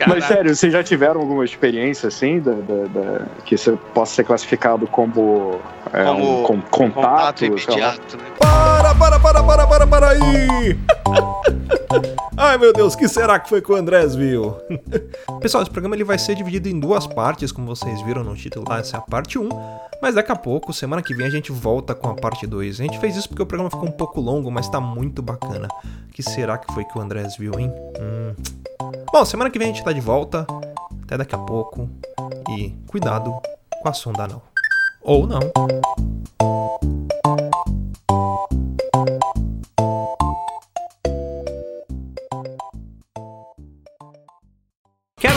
F: Mas sério, vocês já tiveram alguma experiência assim, da, da- da- que você possa ser classificado como, é,
B: Como
F: um com- contato?
B: Contato imediato, né?
A: Para, para, para, para, para, para aí! <laughs> Ai meu Deus, o que será que foi que o Andrés viu? Pessoal, esse programa ele vai ser dividido em duas partes, como vocês viram no título lá, essa é a parte 1. Mas daqui a pouco, semana que vem, a gente volta com a parte 2. A gente fez isso porque o programa ficou um pouco longo, mas tá muito bacana. O que será que foi que o Andrés viu, hein? Hum. Bom, semana que vem a gente tá de volta. Até daqui a pouco. E cuidado com a sonda anal. Ou não.